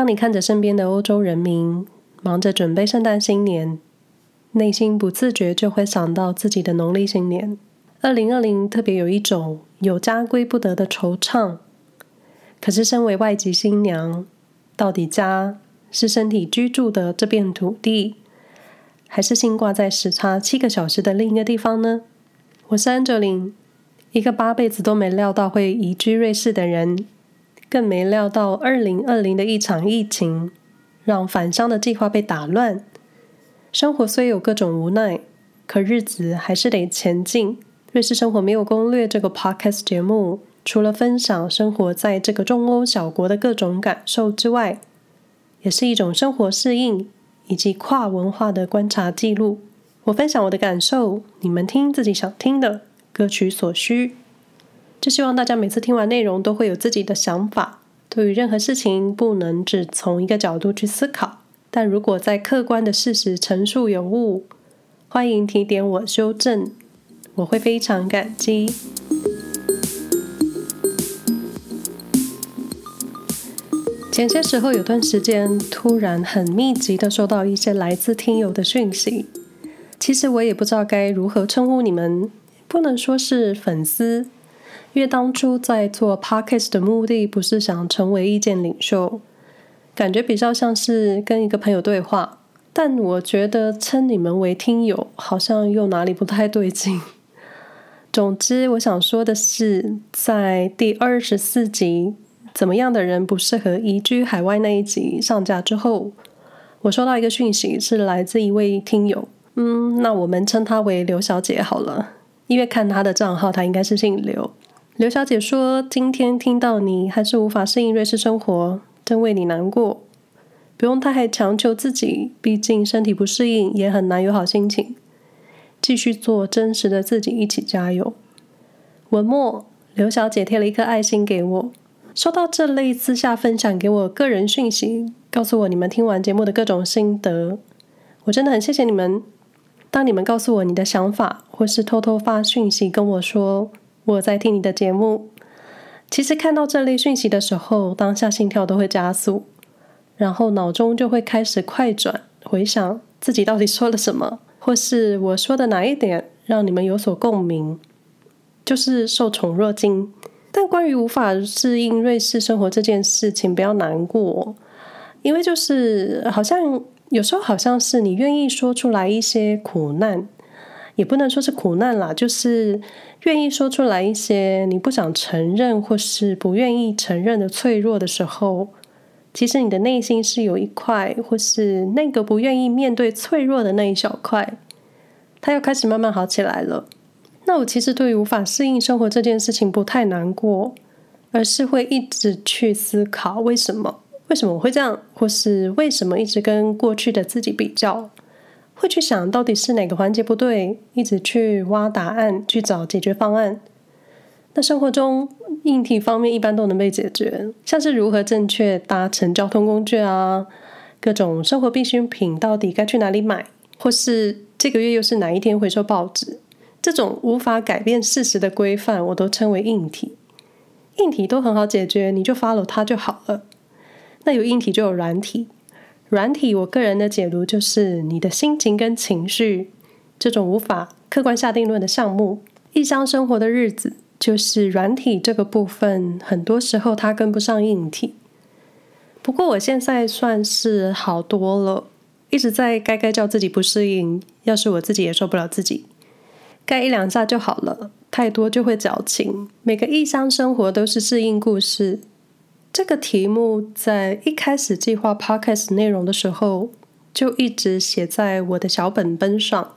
当你看着身边的欧洲人民忙着准备圣诞新年，内心不自觉就会想到自己的农历新年。二零二零特别有一种有家归不得的惆怅。可是，身为外籍新娘，到底家是身体居住的这片土地，还是心挂在时差七个小时的另一个地方呢？我是安哲林，一个八辈子都没料到会移居瑞士的人，更没料到二零二零的一场疫情，让返乡的计划被打乱。生活虽有各种无奈，可日子还是得前进。瑞士生活没有攻略这个 podcast 节目，除了分享生活在这个中欧小国的各种感受之外，也是一种生活适应以及跨文化的观察记录。我分享我的感受，你们听自己想听的，各取所需。就希望大家每次听完内容都会有自己的想法。对于任何事情，不能只从一个角度去思考，但如果在客观的事实陈述有误，欢迎提点我修正。我会非常感激。前些时候有段时间，突然很密集的收到一些来自听友的讯息。其实我也不知道该如何称呼你们，不能说是粉丝，因为当初在做 Podcast 的目的不是想成为意见领袖，感觉比较像是跟一个朋友对话。但我觉得称你们为听友，好像又哪里不太对劲。总之，我想说的是，在第二十四集“怎么样的人不适合移居海外”那一集上架之后，我收到一个讯息，是来自一位听友。嗯，那我们称她为刘小姐好了，因为看她的账号，她应该是姓刘。刘小姐说：“今天听到你还是无法适应瑞士生活，真为你难过。不用太强求自己，毕竟身体不适应也很难有好心情。”继续做真实的自己，一起加油。文末，刘小姐贴了一颗爱心给我。收到这类私下分享给我个人讯息，告诉我你们听完节目的各种心得，我真的很谢谢你们。当你们告诉我你的想法，或是偷偷发讯息跟我说我在听你的节目，其实看到这类讯息的时候，当下心跳都会加速，然后脑中就会开始快转，回想自己到底说了什么。或是我说的哪一点让你们有所共鸣，就是受宠若惊。但关于无法适应瑞士生活这件事情，不要难过，因为就是好像有时候好像是你愿意说出来一些苦难，也不能说是苦难啦，就是愿意说出来一些你不想承认或是不愿意承认的脆弱的时候。其实你的内心是有一块，或是那个不愿意面对脆弱的那一小块，它又开始慢慢好起来了。那我其实对于无法适应生活这件事情不太难过，而是会一直去思考为什么，为什么我会这样，或是为什么一直跟过去的自己比较，会去想到底是哪个环节不对，一直去挖答案，去找解决方案。那生活中硬体方面一般都能被解决，像是如何正确搭乘交通工具啊，各种生活必需品到底该去哪里买，或是这个月又是哪一天回收报纸，这种无法改变事实的规范，我都称为硬体。硬体都很好解决，你就 follow 它就好了。那有硬体就有软体，软体我个人的解读就是你的心情跟情绪，这种无法客观下定论的项目，异乡生活的日子。就是软体这个部分，很多时候它跟不上硬体。不过我现在算是好多了，一直在该该叫自己不适应，要是我自己也受不了自己，该一两下就好了，太多就会矫情。每个异乡生活都是适应故事。这个题目在一开始计划 Podcast 内容的时候，就一直写在我的小本本上，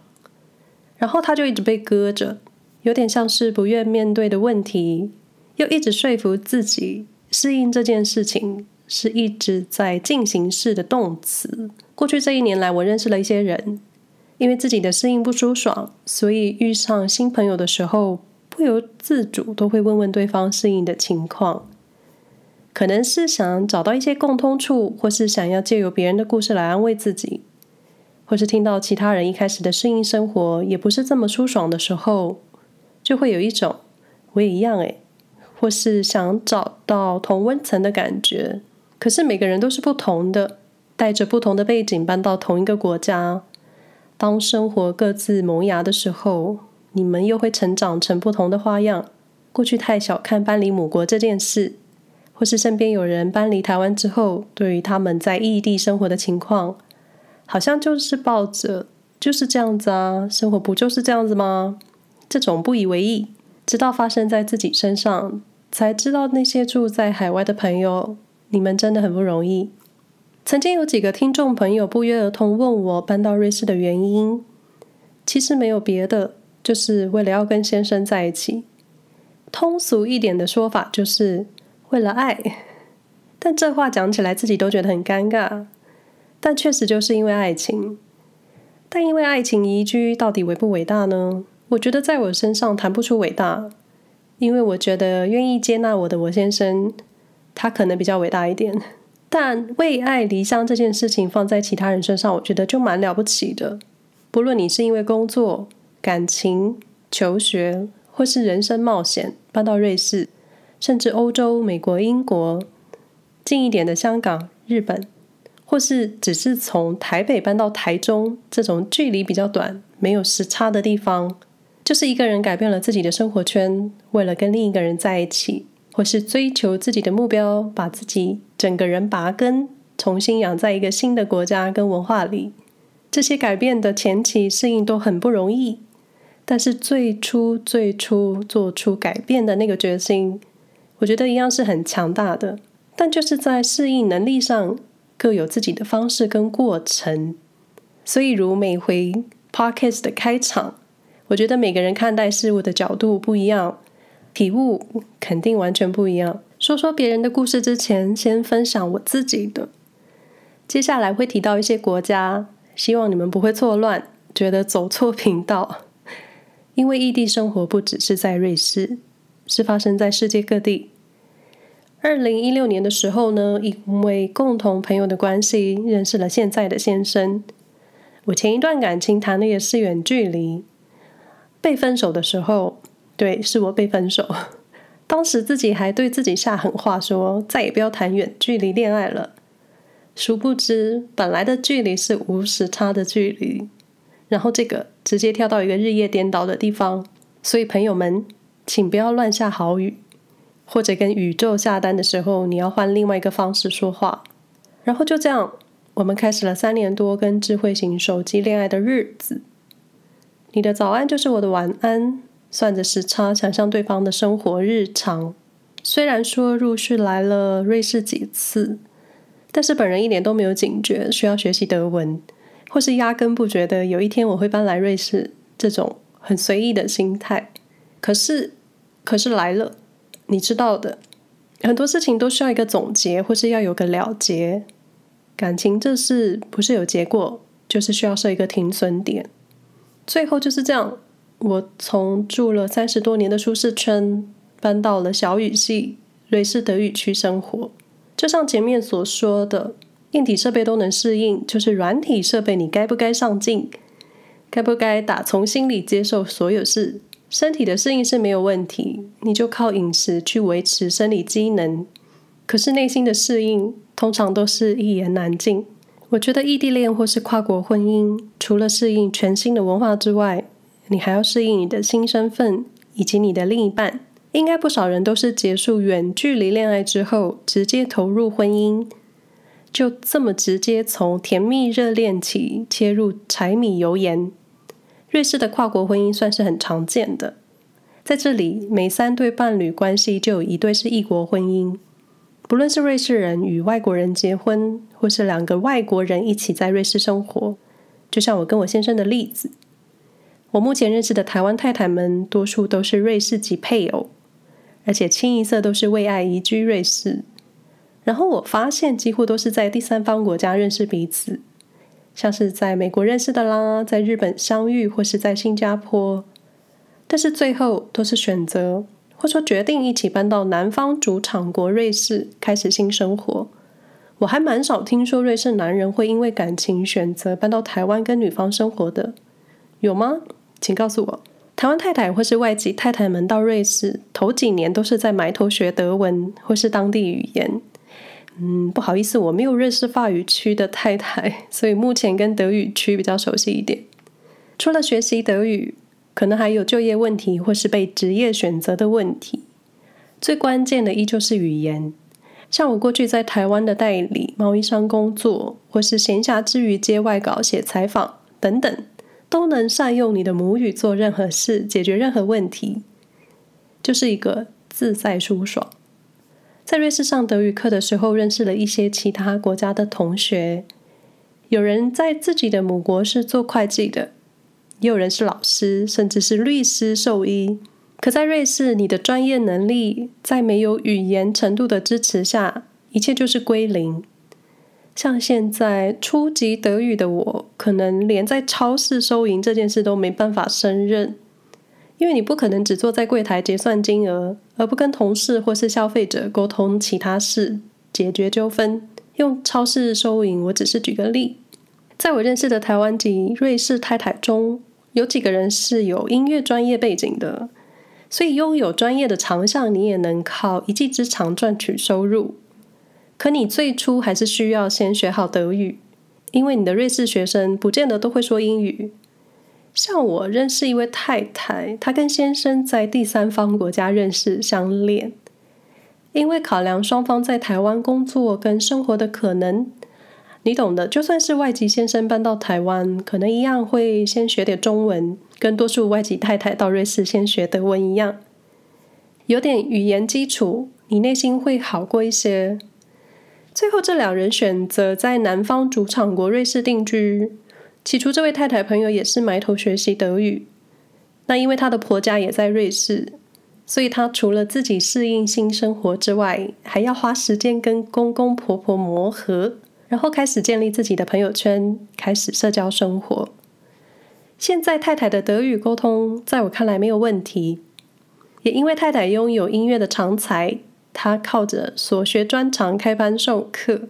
然后它就一直被搁着。有点像是不愿面对的问题，又一直说服自己适应这件事情是一直在进行式的动词。过去这一年来，我认识了一些人，因为自己的适应不舒爽，所以遇上新朋友的时候，不由自主都会问问对方适应的情况。可能是想找到一些共通处，或是想要借由别人的故事来安慰自己，或是听到其他人一开始的适应生活也不是这么舒爽的时候。就会有一种我也一样诶，或是想找到同温层的感觉，可是每个人都是不同的，带着不同的背景搬到同一个国家，当生活各自萌芽的时候，你们又会成长成不同的花样。过去太小看搬离母国这件事，或是身边有人搬离台湾之后，对于他们在异地生活的情况，好像就是抱着就是这样子啊，生活不就是这样子吗？这种不以为意，直到发生在自己身上，才知道那些住在海外的朋友。你们真的很不容易。曾经有几个听众朋友不约而同问我搬到瑞士的原因，其实没有别的，就是为了要跟先生在一起。通俗一点的说法就是为了爱。但这话讲起来自己都觉得很尴尬。但确实就是因为爱情。但因为爱情移居到底伟不伟大呢？我觉得在我身上谈不出伟大，因为我觉得愿意接纳我的我先生。他可能比较伟大一点，但为爱离乡这件事情放在其他人身上，我觉得就蛮了不起的。不论你是因为工作、感情、求学，或是人生冒险搬到瑞士，甚至欧洲、美国、英国，近一点的香港、日本，或是只是从台北搬到台中这种距离比较短、没有时差的地方，就是一个人改变了自己的生活圈，为了跟另一个人在一起。或是追求自己的目标，把自己整个人拔根，重新养在一个新的国家跟文化里。这些改变的前期适应都很不容易，但是最初最初做出改变的那个决心，我觉得一样是很强大的。但就是在适应能力上各有自己的方式跟过程。所以如每回 Podcast 的开场，我觉得每个人看待事物的角度不一样。体悟肯定完全不一样。说说别人的故事之前，先分享我自己的。接下来会提到一些国家，希望你们不会错乱，觉得走错频道。因为异地生活不只是在瑞士，是发生在世界各地。二零一六年的时候呢，因为共同朋友的关系，认识了现在的先生。我前一段感情谈的也是远距离，被分手的时候。对，是我被分手。当时自己还对自己下狠话，说再也不要谈远距离恋爱了。殊不知，本来的距离是无时差的距离，然后这个直接跳到一个日夜颠倒的地方。所以朋友们，请不要乱下豪语，或者跟宇宙下单的时候，你要换另外一个方式说话。然后就这样，我们开始了三年多跟智慧型手机恋爱的日子。你的早安就是我的晚安。算着时差，想象对方的生活日常。虽然说陆续来了瑞士几次，但是本人一点都没有警觉，需要学习德文，或是压根不觉得有一天我会搬来瑞士，这种很随意的心态。可是，可是来了，你知道的，很多事情都需要一个总结，或是要有个了结。感情这事不是有结果，就是需要设一个停损点。最后就是这样。我从住了三十多年的舒适圈，搬到了小语系瑞士德语区生活。就像前面所说的，硬体设备都能适应，就是软体设备，你该不该上进？该不该打从心里接受所有事？身体的适应是没有问题，你就靠饮食去维持生理机能。可是内心的适应，通常都是一言难尽。我觉得异地恋或是跨国婚姻，除了适应全新的文化之外，你还要适应你的新身份，以及你的另一半。应该不少人都是结束远距离恋爱之后，直接投入婚姻，就这么直接从甜蜜热恋期切入柴米油盐。瑞士的跨国婚姻算是很常见的，在这里每三对伴侣关系就有一对是异国婚姻。不论是瑞士人与外国人结婚，或是两个外国人一起在瑞士生活，就像我跟我先生的例子。我目前认识的台湾太太们，多数都是瑞士籍配偶，而且清一色都是为爱移居瑞士。然后我发现，几乎都是在第三方国家认识彼此，像是在美国认识的啦，在日本相遇，或是在新加坡。但是最后都是选择，或说决定一起搬到南方主场国瑞士，开始新生活。我还蛮少听说瑞士男人会因为感情选择搬到台湾跟女方生活的，有吗？请告诉我，台湾太太或是外籍太太们到瑞士头几年都是在埋头学德文或是当地语言，嗯，不好意思，我没有认识法语区的太太，所以目前跟德语区比较熟悉一点。除了学习德语，可能还有就业问题或是被职业选择的问题。最关键的依旧是语言。像我过去在台湾的代理贸易商工作，或是闲暇之余接外稿、写采访等等，都能善用你的母语做任何事，解决任何问题，就是一个自在舒爽。在瑞士上德语课的时候，认识了一些其他国家的同学。有人在自己的母国是做会计的，也有人是老师，甚至是律师、兽医。可在瑞士，你的专业能力在没有语言程度的支持下，一切就是归零。像现在初级德语的我，可能连在超市收银这件事都没办法胜任。因为你不可能只坐在柜台结算金额，而不跟同事或是消费者沟通其他事，解决纠纷。用超市收银，我只是举个例。在我认识的台湾籍瑞士太太中，有几个人是有音乐专业背景的，所以拥有专业的长项，你也能靠一技之长赚取收入。可你最初还是需要先学好德语，因为你的瑞士学生不见得都会说英语。像我认识一位太太，她跟先生在第三方国家认识相恋，因为考量双方在台湾工作跟生活的可能，你懂的。就算是外籍先生搬到台湾，可能一样会先学点中文，跟多数外籍太太到瑞士先学德文一样，有点语言基础，你内心会好过一些。最后，这两人选择在南方主场国瑞士定居。起初，这位太太朋友也是埋头学习德语。那因为她的婆家也在瑞士，所以她除了自己适应新生活之外，还要花时间跟公公婆婆磨合，然后开始建立自己的朋友圈，开始社交生活。现在太太的德语沟通，在我看来没有问题。也因为太太拥有音乐的长才，她靠着所学专长开班授课，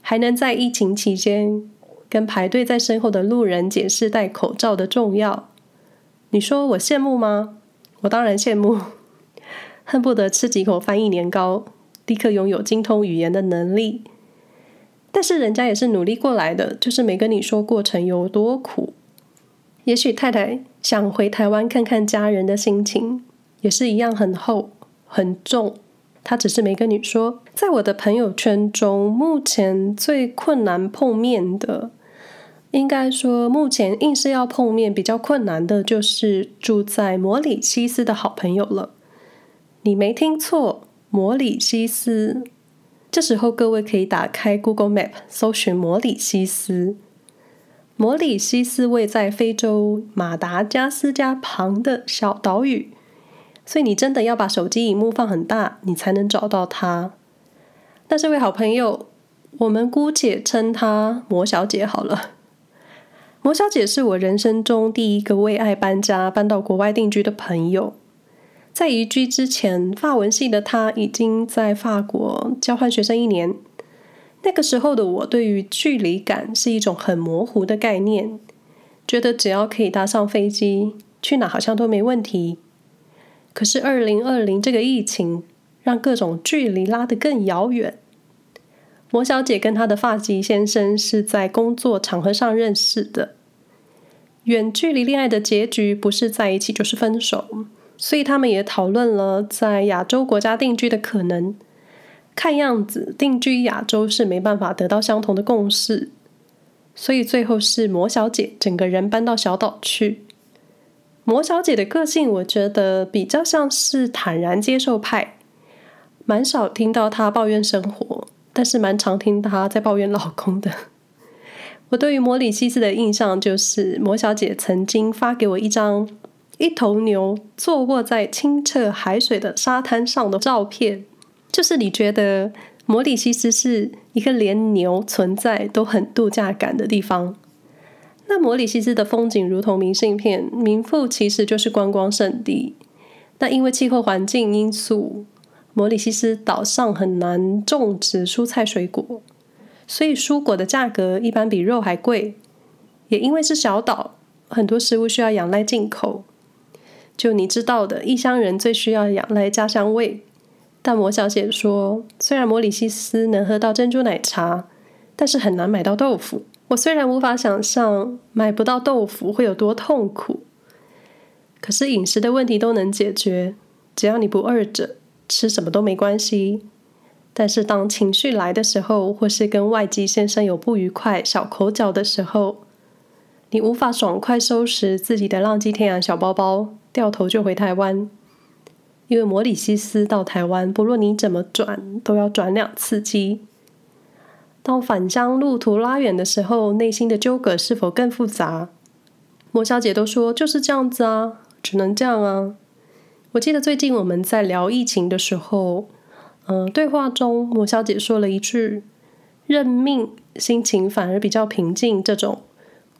还能在疫情期间。跟排队在身后的路人解释戴口罩的重要，你说我羡慕吗？我当然羡慕，恨不得吃几口翻译年糕，立刻拥有精通语言的能力。但是人家也是努力过来的，就是没跟你说过程有多苦。也许太太想回台湾看看家人的心情，也是一样很厚很重。他只是没跟你说。在我的朋友圈中，目前最困难碰面的。应该说，目前硬是要碰面比较困难的，就是住在摩里西斯的好朋友了。你没听错，摩里西斯。这时候各位可以打开 Google Map 搜寻摩里西斯。摩里西斯位在非洲马达加斯加旁的小岛屿，所以你真的要把手机荧幕放很大，你才能找到它。那这位好朋友，我们姑且称她摩小姐好了。摩小姐是我人生中第一个为爱搬家搬到国外定居的朋友。在移居之前，法文系的她已经在法国交换学生一年。那个时候的我，对于距离感是一种很模糊的概念，觉得只要可以搭上飞机，去哪好像都没问题。可是二零二零这个疫情，让各种距离拉得更遥远。摩小姐跟她的法籍先生是在工作场合上认识的。远距离恋爱的结局不是在一起就是分手，所以他们也讨论了在亚洲国家定居的可能。看样子定居亚洲是没办法得到相同的共识，所以最后是摩小姐整个人搬到小岛去。摩小姐的个性，我觉得比较像是坦然接受派，蛮少听到她抱怨生活。但是蛮常听她在抱怨老公的。我对于摩里西斯的印象就是，摩小姐曾经发给我一张一头牛坐卧在清澈海水的沙滩上的照片。就是你觉得摩里西斯是一个连牛存在都很度假感的地方。那摩里西斯的风景如同明信片，名副其实就是观光胜地。那因为气候环境因素。摩里西斯岛上很难种植蔬菜水果，所以蔬果的价格一般比肉还贵。也因为是小岛，很多食物需要仰赖进口。就你知道的，异乡人最需要仰赖家乡味。但魔小姐说，虽然摩里西斯能喝到珍珠奶茶，但是很难买到豆腐。我虽然无法想象买不到豆腐会有多痛苦，可是饮食的问题都能解决，只要你不饿着，吃什么都没关系。但是当情绪来的时候，或是跟外籍先生有不愉快、小口角的时候，你无法爽快收拾自己的浪迹天涯小包包，掉头就回台湾。因为摩里西斯到台湾，不论你怎么转，都要转两次机。当返乡路途拉远的时候，内心的纠葛是否更复杂？莫小姐都说就是这样子啊，只能这样啊。我记得最近我们在聊疫情的时候，嗯、对话中魔小姐说了一句“认命”，心情反而比较平静。这种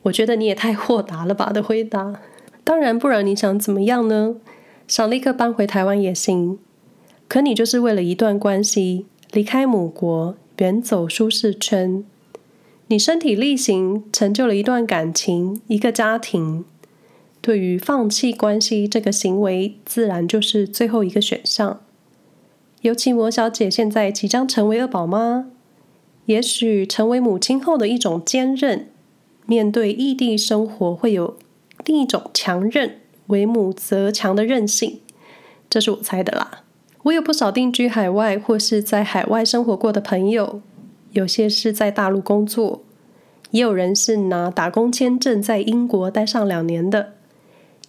我觉得你也太豁达了吧的回答。当然，不然你想怎么样呢？想立刻搬回台湾也行，可你就是为了一段关系离开母国。远走舒适圈，你身体力行成就了一段感情，一个家庭。对于放弃关系这个行为，自然就是最后一个选项。尤其魔小姐现在即将成为二宝妈，也许成为母亲后的一种坚韧，面对异地生活会有另一种强韧，为母则强的韧性。这是我猜的啦。我有不少定居海外或是在海外生活过的朋友，有些是在大陆工作，也有人是拿打工签证在英国待上两年的，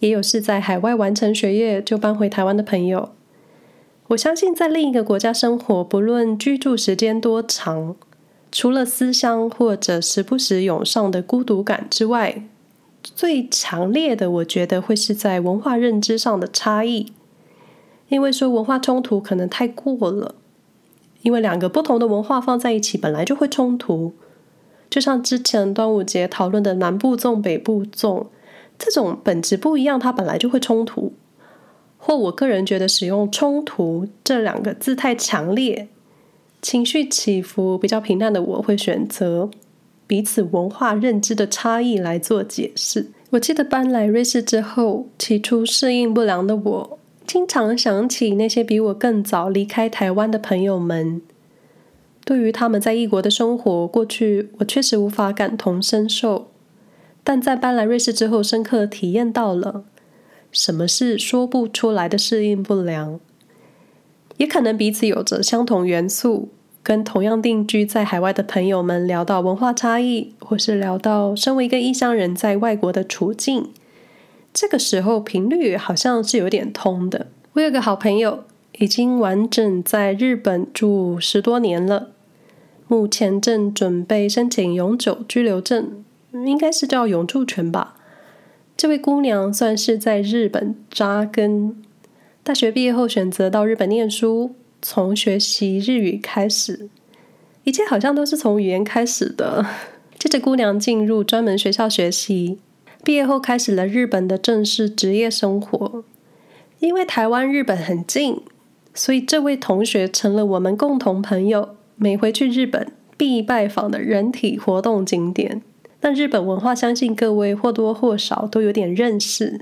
也有是在海外完成学业就搬回台湾的朋友。我相信在另一个国家生活，不论居住时间多长，除了思乡或者时不时涌上的孤独感之外，最强烈的，我觉得会是在文化认知上的差异。因为说文化冲突可能太过了，因为两个不同的文化放在一起本来就会冲突，就像之前端午节讨论的南部粽、北部粽，这种本质不一样，它本来就会冲突。或我个人觉得使用“冲突”这两个字太强烈，情绪起伏比较平淡的我会选择彼此文化认知的差异来做解释。我记得搬来瑞士之后，起初适应不良的我。经常想起那些比我更早离开台湾的朋友们，对于他们在异国的生活，过去我确实无法感同身受，但在搬来瑞士之后，深刻体验到了什么是说不出来的适应不良。也可能彼此有着相同元素，跟同样定居在海外的朋友们聊到文化差异，或是聊到身为一个异乡人在外国的处境。这个时候频率好像是有点通的。我有个好朋友，已经完整在日本住十多年了，目前正准备申请永久居留证，应该是叫永住权吧。这位姑娘算是在日本扎根，大学毕业后选择到日本念书，从学习日语开始，一切好像都是从语言开始的。接着，姑娘进入专门学校学习。毕业后开始了日本的正式职业生活，因为台湾日本很近，所以这位同学成了我们共同朋友。每回去日本必拜访的人体活动景点，那日本文化相信各位或多或少都有点认识，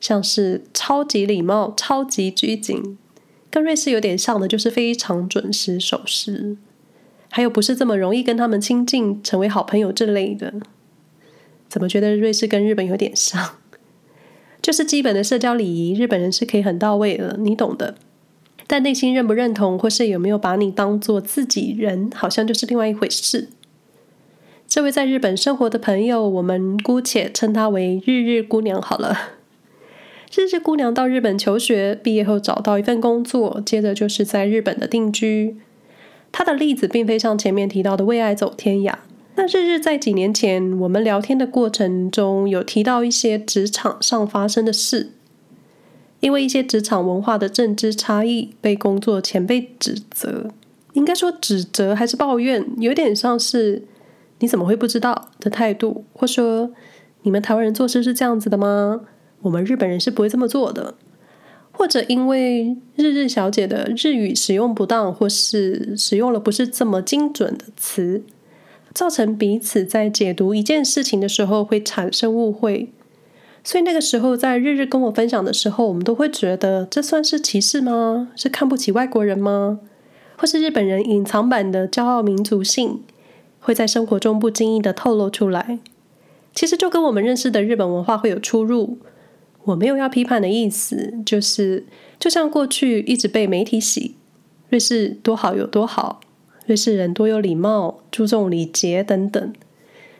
像是超级礼貌、超级拘谨，跟瑞士有点像的就是非常准时守时，还有不是这么容易跟他们亲近、成为好朋友这类的。怎么觉得瑞士跟日本有点像？就是基本的社交礼仪，日本人是可以很到位的，你懂的。但内心认不认同，或是有没有把你当做自己人，好像就是另外一回事。这位在日本生活的朋友，我们姑且称她为日日姑娘好了。日日姑娘到日本求学，毕业后找到一份工作，接着就是在日本的定居。她的例子并非像前面提到的为爱走天涯。那日日在几年前，我们聊天的过程中有提到一些职场上发生的事，因为一些职场文化的认知差异，被工作前辈指责，应该说指责还是抱怨，有点像是你怎么会不知道的态度，或说你们台湾人做事是这样子的吗？我们日本人是不会这么做的，或者因为日日小姐的日语使用不当，或是使用了不是这么精准的词。造成彼此在解读一件事情的时候会产生误会，所以那个时候在日日跟我分享的时候，我们都会觉得这算是歧视吗？是看不起外国人吗？或是日本人隐藏版的骄傲民族性会在生活中不经意的透露出来？其实就跟我们认识的日本文化会有出入。我没有要批判的意思，就是就像过去一直被媒体洗瑞士多好有多好，瑞士人多有礼貌，注重礼节等等，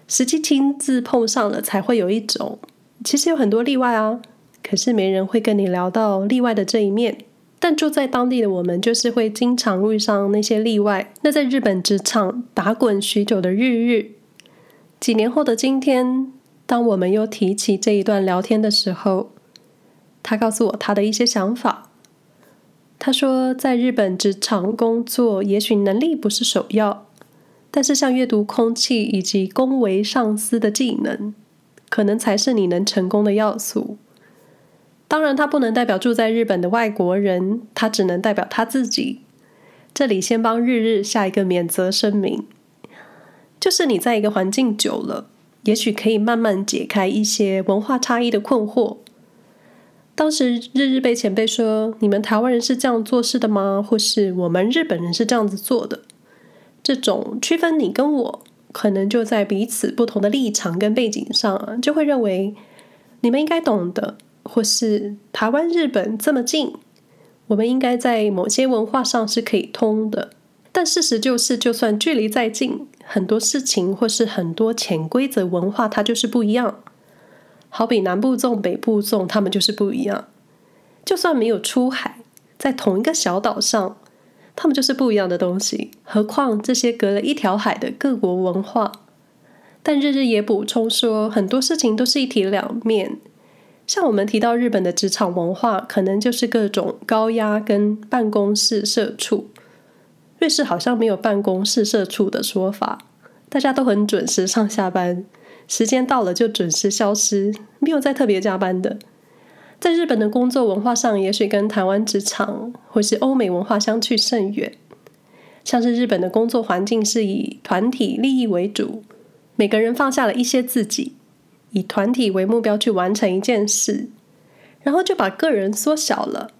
实际亲自碰上了才会有一种，其实有很多例外啊，可是没人会跟你聊到例外的这一面。但住在当地的我们，就是会经常遇上那些例外。那在日本职场打滚许久的日日，几年后的今天，当我们又提起这一段聊天的时候，他告诉我他的一些想法。他说，在日本职场工作，也许能力不是首要，但是像阅读空气以及恭维上司的技能，可能才是你能成功的要素。当然，他不能代表住在日本的外国人，他只能代表他自己。这里先帮日日下一个免责声明，就是你在一个环境久了，也许可以慢慢解开一些文化差异的困惑。当时日日被前辈说：“你们台湾人是这样做事的吗？”或是“我们日本人是这样子做的。”这种区分你跟我，可能就在彼此不同的立场跟背景上，就会认为你们应该懂得。或是台湾、日本这么近，我们应该在某些文化上是可以通的。但事实就是，就算距离再近，很多事情或是很多潜规则文化，它就是不一样。好比南部粽、北部粽，他们就是不一样。就算没有出海，在同一个小岛上，他们就是不一样的东西。何况这些隔了一条海的各国文化。但日日也补充说，很多事情都是一体两面。像我们提到日本的职场文化，可能就是各种高压跟办公室社畜。瑞士好像没有办公室社畜的说法，大家都很准时上下班，时间到了就准时消失，没有再特别加班的。在日本的工作文化上，也许跟台湾职场或是欧美文化相去甚远。像是日本的工作环境是以团体利益为主，每个人放下了一些自己。以团体为目标去完成一件事，然后就把个人缩小了，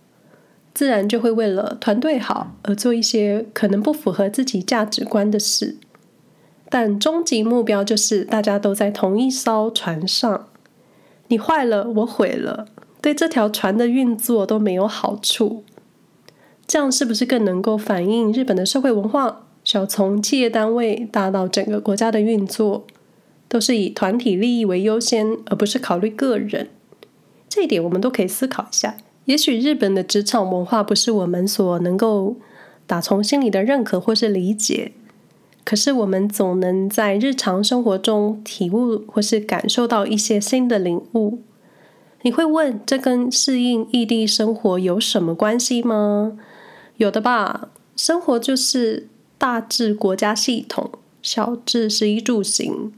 自然就会为了团队好而做一些可能不符合自己价值观的事。但终极目标就是大家都在同一艘船上，你坏了，我毁了，对这条船的运作都没有好处。这样是不是更能够反映日本的社会文化？小从企业单位大到整个国家的运作。都是以团体利益为优先，而不是考虑个人。这一点我们都可以思考一下。也许日本的职场文化不是我们所能够打从心里的认可或是理解，可是我们总能在日常生活中体悟或是感受到一些新的领悟。你会问，这跟适应异地生活有什么关系吗？有的吧。生活就是大至国家系统，小至食衣住行。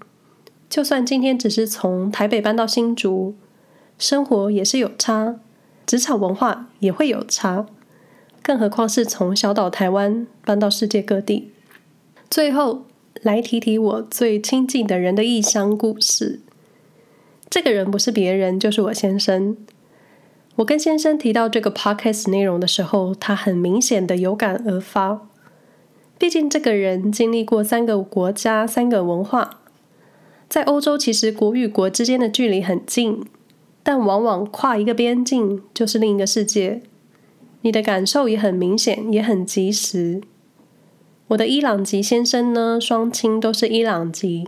就算今天只是从台北搬到新竹，生活也是有差，职场文化也会有差，更何况是从小岛台湾搬到世界各地。最后来提提我最亲近的人的异乡故事。这个人不是别人，就是我先生。我跟先生提到这个 podcast 内容的时候，他很明显的有感而发。毕竟这个人经历过三个国家、三个文化。在欧洲，其实国与国之间的距离很近，但往往跨一个边境就是另一个世界。你的感受也很明显，也很及时。我的伊朗籍先生呢，双亲都是伊朗籍。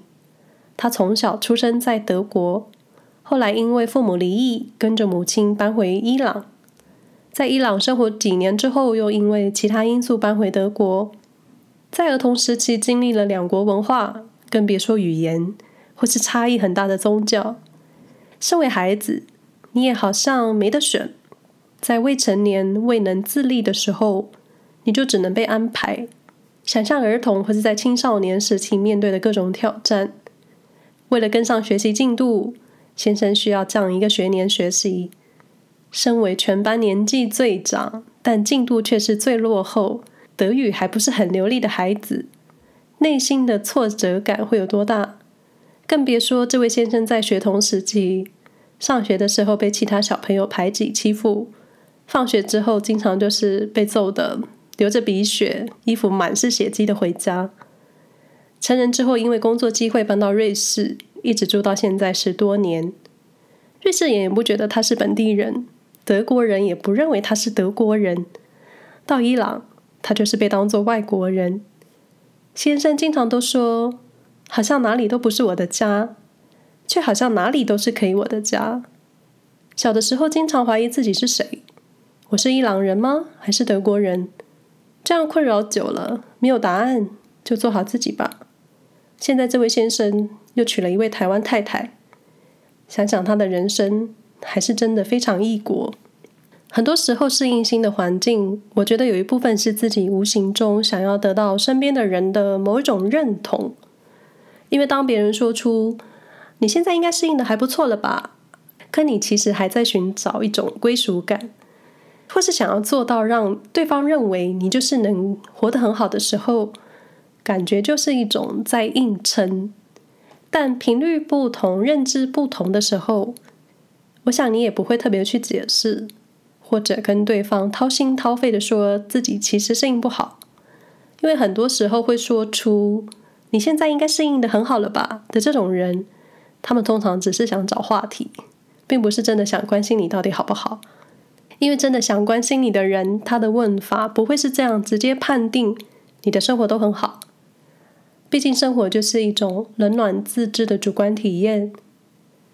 他从小出生在德国，后来因为父母离异，跟着母亲搬回伊朗。在伊朗生活几年之后，又因为其他因素搬回德国。在儿童时期经历了两国文化，更别说语言。或是差异很大的宗教，身为孩子，你也好像没得选。在未成年、未能自立的时候，你就只能被安排。想象儿童或是在青少年时期面对的各种挑战，为了跟上学习进度，先生需要这样一个学年学习。身为全班年纪最长，但进度却是最落后，德语还不是很流利的孩子，内心的挫折感会有多大？更别说这位先生在学童时期，上学的时候被其他小朋友排挤欺负，放学之后经常就是被揍的，流着鼻血，衣服满是血迹的回家。成人之后，因为工作机会搬到瑞士，一直住到现在十多年。瑞士人也不觉得他是本地人，德国人也不认为他是德国人。到伊朗，他就是被当作外国人。先生经常都说，好像哪里都不是我的家。却好像哪里都是可以我的家。小的时候经常怀疑自己是谁，我是伊朗人吗？还是德国人？这样困扰久了，没有答案，就做好自己吧。现在这位先生又娶了一位台湾太太，想想他的人生，还是真的非常异国。很多时候适应新的环境，我觉得有一部分是自己无形中想要得到身边的人的某一种认同，因为当别人说出，你现在应该适应的还不错了吧？可你其实还在寻找一种归属感，或是想要做到让对方认为你就是能活得很好的时候，感觉就是一种在硬撑。但频率不同、认知不同的时候，我想你也不会特别去解释，或者跟对方掏心掏肺的说自己其实适应不好，因为很多时候会说出“你现在应该适应的很好了吧”的这种人。他们通常只是想找话题，并不是真的想关心你到底好不好。因为真的想关心你的人，他的问法不会是这样直接判定你的生活都很好。毕竟生活就是一种冷暖自知的主观体验，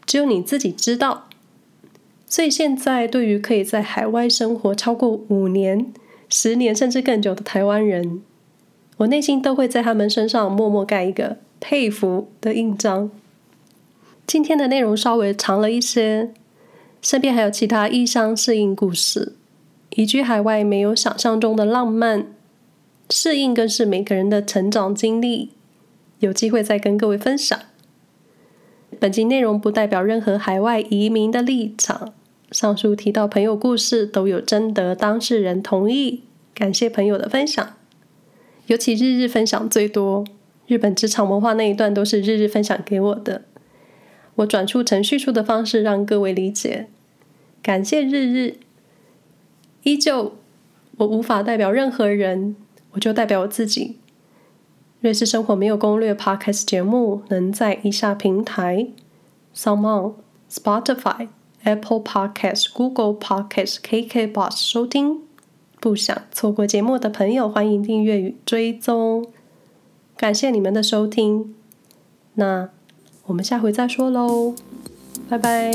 只有你自己知道。所以现在对于可以在海外生活超过五年、十年甚至更久的台湾人，我内心都会在他们身上默默盖一个佩服的印章。今天的内容稍微长了一些，身边还有其他异乡适应故事。移居海外没有想象中的浪漫，适应更是每个人的成长经历。有机会再跟各位分享。本集内容不代表任何海外移民的立场。上述提到朋友故事都有征得当事人同意，感谢朋友的分享。尤其日日分享最多，日本职场文化那一段都是日日分享给我的。我转述成叙述的方式，让各位理解。感谢日日，依旧，我无法代表任何人，我就代表我自己。瑞士生活没有攻略 Podcast 节目能在以下平台：SoundOn、Spotify、Apple Podcast、Google Podcast、KKBox 收听。不想错过节目的朋友，欢迎订阅与追踪。感谢你们的收听。那。我们下回再说喽，拜拜。